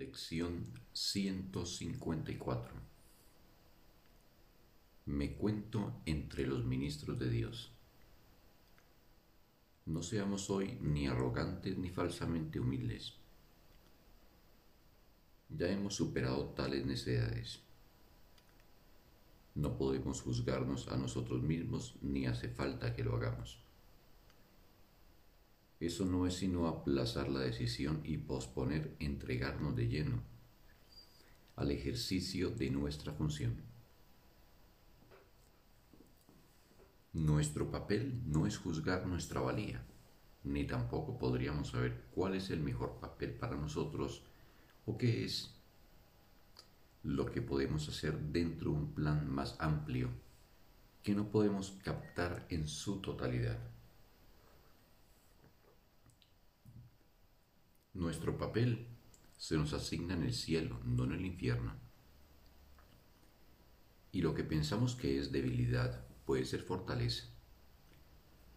Lección 154 Me cuento entre los ministros de Dios. No seamos hoy ni arrogantes ni falsamente humildes. Ya hemos superado tales necesidades. No podemos juzgarnos a nosotros mismos ni hace falta que lo hagamos. Eso no es sino aplazar la decisión y posponer entregarnos de lleno al ejercicio de nuestra función. Nuestro papel no es juzgar nuestra valía, ni tampoco podríamos saber cuál es el mejor papel para nosotros o qué es lo que podemos hacer dentro de un plan más amplio que no podemos captar en su totalidad. Nuestro papel se nos asigna en el cielo, no en el infierno. Y lo que pensamos que es debilidad puede ser fortaleza.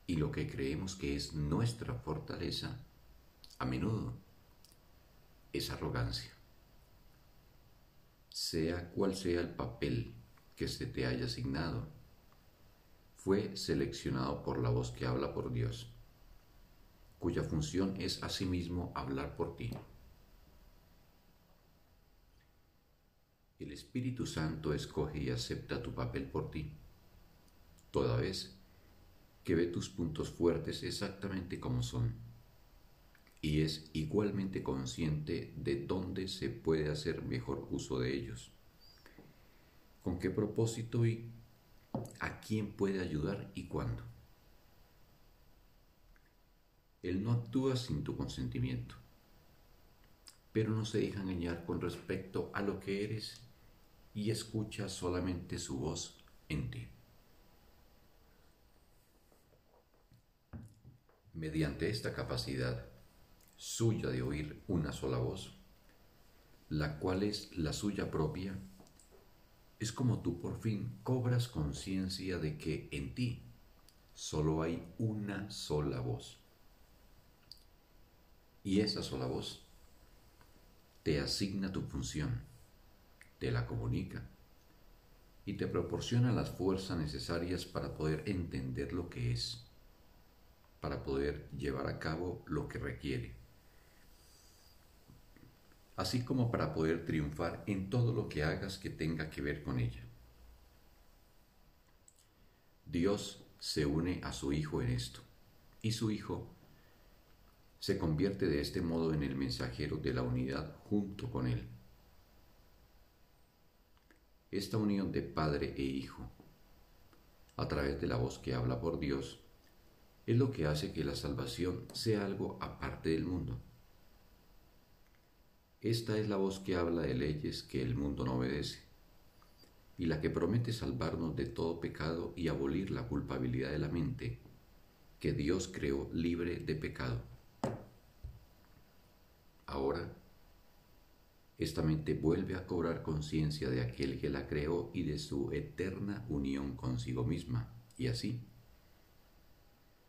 Y lo que creemos que es nuestra fortaleza, a menudo, es arrogancia. Sea cual sea el papel que se te haya asignado, fue seleccionado por la voz que habla por Dios cuya función es asimismo hablar por ti. El Espíritu Santo escoge y acepta tu papel por ti, toda vez que ve tus puntos fuertes exactamente como son, y es igualmente consciente de dónde se puede hacer mejor uso de ellos, con qué propósito y a quién puede ayudar y cuándo. Él no actúa sin tu consentimiento, pero no se deja engañar con respecto a lo que eres y escucha solamente su voz en ti. Mediante esta capacidad suya de oír una sola voz, la cual es la suya propia, es como tú por fin cobras conciencia de que en ti solo hay una sola voz y esa sola voz te asigna tu función, te la comunica y te proporciona las fuerzas necesarias para poder entender lo que es, para poder llevar a cabo lo que requiere, así como para poder triunfar en todo lo que hagas que tenga que ver con ella. Dios se une a su Hijo en esto, y su Hijo se convierte de este modo en el mensajero de la unidad junto con Él. Esta unión de Padre e Hijo, a través de la voz que habla por Dios, es lo que hace que la salvación sea algo aparte del mundo. Esta es la voz que habla de leyes que el mundo no obedece, y la que promete salvarnos de todo pecado y abolir la culpabilidad de la mente que Dios creó libre de pecado. Ahora, esta mente vuelve a cobrar conciencia de aquel que la creó y de su eterna unión consigo misma, y así,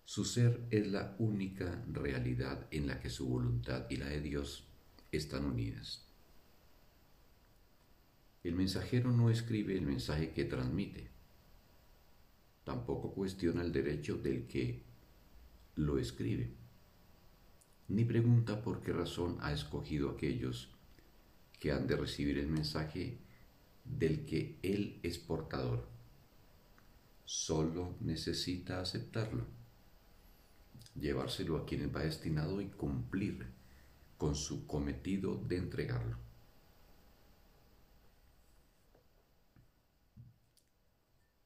su ser es la única realidad en la que su voluntad y la de Dios están unidas. El mensajero no escribe el mensaje que transmite, tampoco cuestiona el derecho del que lo escribe ni pregunta por qué razón ha escogido aquellos que han de recibir el mensaje del que Él es portador. Solo necesita aceptarlo, llevárselo a quien va destinado y cumplir con su cometido de entregarlo.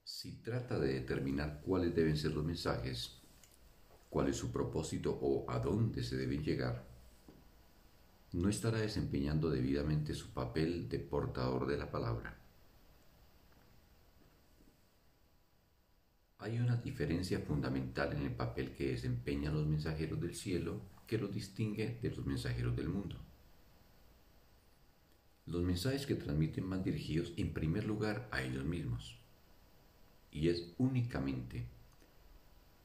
Si trata de determinar cuáles deben ser los mensajes, cuál es su propósito o a dónde se deben llegar, no estará desempeñando debidamente su papel de portador de la palabra. Hay una diferencia fundamental en el papel que desempeñan los mensajeros del cielo que los distingue de los mensajeros del mundo. Los mensajes que transmiten van dirigidos en primer lugar a ellos mismos y es únicamente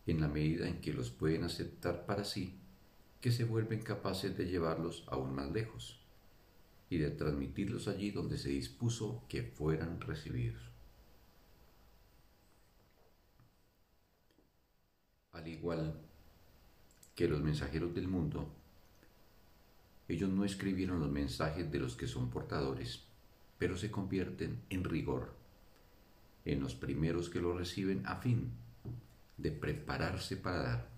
en la medida en que los pueden aceptar para sí, que se vuelven capaces de llevarlos aún más lejos. y de transmitirlos allí donde se dispuso que fueran recibidos. Al igual que los mensajeros del mundo, ellos no escribieron los mensajes de los que son portadores, pero se convierten en rigor en los primeros que lo reciben a fin de prepararse para dar.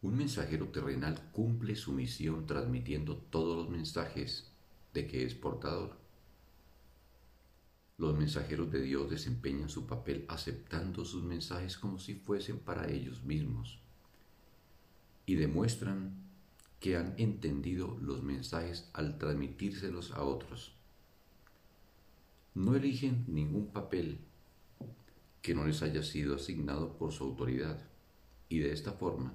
Un mensajero terrenal cumple su misión transmitiendo todos los mensajes de que es portador. Los mensajeros de Dios desempeñan su papel aceptando sus mensajes como si fuesen para ellos mismos y demuestran que han entendido los mensajes al transmitírselos a otros. No eligen ningún papel que no les haya sido asignado por su autoridad y de esta forma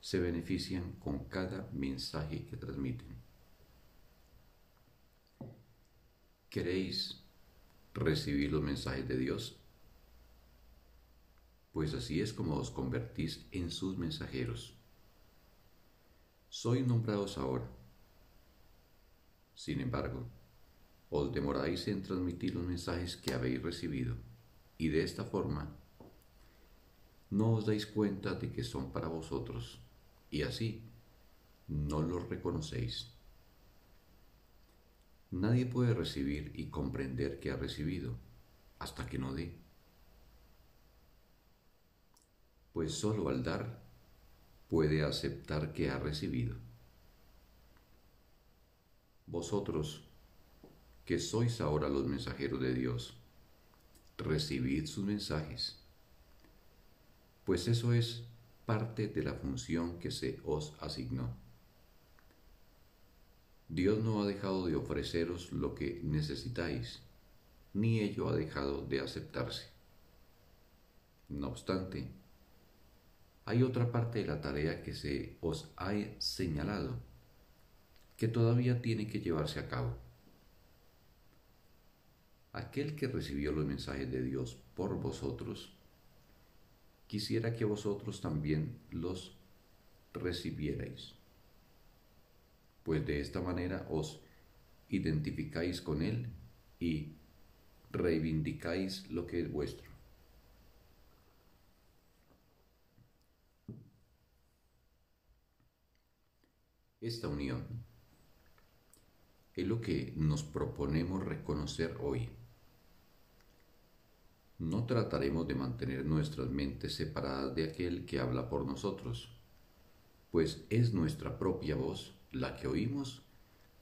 se benefician con cada mensaje que transmiten. ¿Queréis recibir los mensajes de Dios? Pues así es como os convertís en sus mensajeros. Sois nombrados ahora. Sin embargo, os demoráis en transmitir los mensajes que habéis recibido, y de esta forma no os dais cuenta de que son para vosotros, y así no los reconocéis. Nadie puede recibir y comprender que ha recibido hasta que no dé. Pues sólo al dar puede aceptar que ha recibido. Vosotros, que sois ahora los mensajeros de Dios, recibid sus mensajes, pues eso es parte de la función que se os asignó. Dios no ha dejado de ofreceros lo que necesitáis, ni ello ha dejado de aceptarse. No obstante, hay otra parte de la tarea que se os ha señalado, que todavía tiene que llevarse a cabo. Aquel que recibió los mensajes de Dios por vosotros, quisiera que vosotros también los recibierais, pues de esta manera os identificáis con Él y reivindicáis lo que es vuestro. Esta unión es lo que nos proponemos reconocer hoy. No trataremos de mantener nuestras mentes separadas de aquel que habla por nosotros, pues es nuestra propia voz la que oímos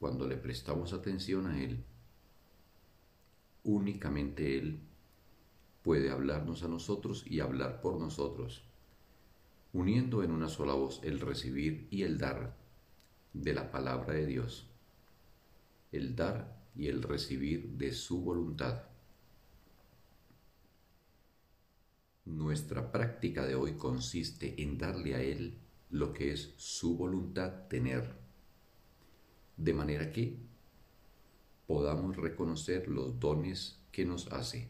cuando le prestamos atención a Él. Únicamente Él puede hablarnos a nosotros y hablar por nosotros, uniendo en una sola voz el recibir y el dar de la palabra de Dios, el dar y el recibir de su voluntad. Nuestra práctica de hoy consiste en darle a Él lo que es su voluntad tener, de manera que podamos reconocer los dones que nos hace.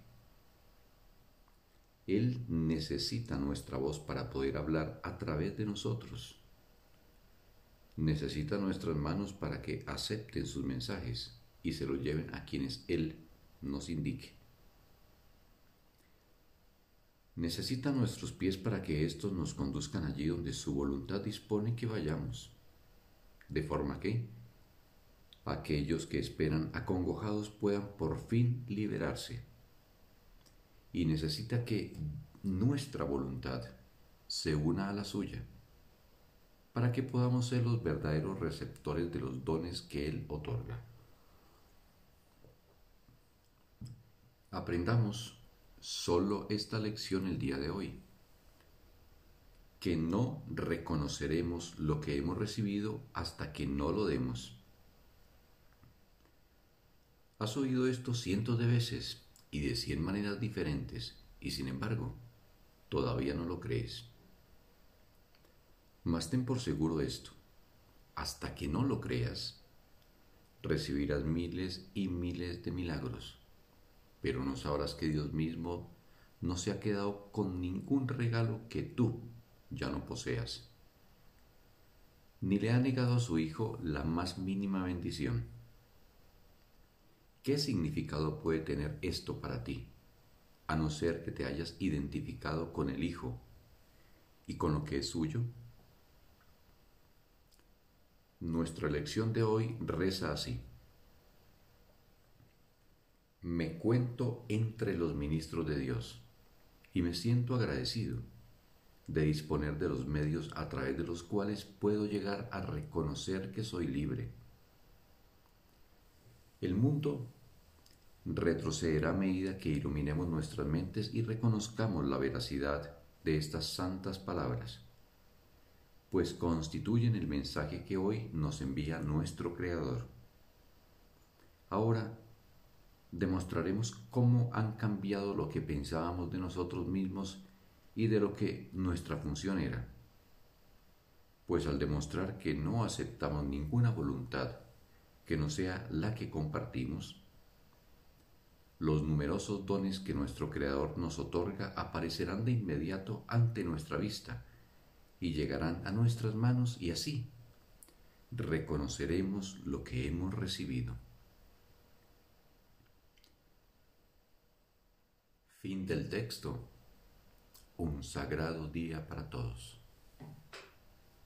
Él necesita nuestra voz para poder hablar a través de nosotros necesita nuestras manos para que acepten sus mensajes y se los lleven a quienes Él nos indique. Necesita nuestros pies para que éstos nos conduzcan allí donde su voluntad dispone que vayamos, de forma que aquellos que esperan acongojados puedan por fin liberarse. Y necesita que nuestra voluntad se una a la suya para que podamos ser los verdaderos receptores de los dones que Él otorga. Aprendamos solo esta lección el día de hoy, que no reconoceremos lo que hemos recibido hasta que no lo demos. Has oído esto cientos de veces y de cien maneras diferentes, y sin embargo, todavía no lo crees. Mas ten por seguro esto, hasta que no lo creas, recibirás miles y miles de milagros, pero no sabrás que Dios mismo no se ha quedado con ningún regalo que tú ya no poseas. ni le ha negado a su hijo la más mínima bendición. ¿Qué significado puede tener esto para ti, a no ser que te hayas identificado con el hijo y con lo que es suyo? Nuestra lección de hoy reza así. Me cuento entre los ministros de Dios y me siento agradecido de disponer de los medios a través de los cuales puedo llegar a reconocer que soy libre. El mundo retrocederá a medida que iluminemos nuestras mentes y reconozcamos la veracidad de estas santas palabras, pues constituyen el mensaje que hoy nos envía nuestro Creador. Ahora demostraremos cómo han cambiado lo que pensábamos de nosotros mismos y de lo que nuestra función era. Pues al demostrar que no aceptamos ninguna voluntad que no sea la que compartimos, los numerosos dones que nuestro Creador nos otorga aparecerán de inmediato ante nuestra vista y llegarán a nuestras manos y así reconoceremos lo que hemos recibido. Fin del texto. Un sagrado día para todos.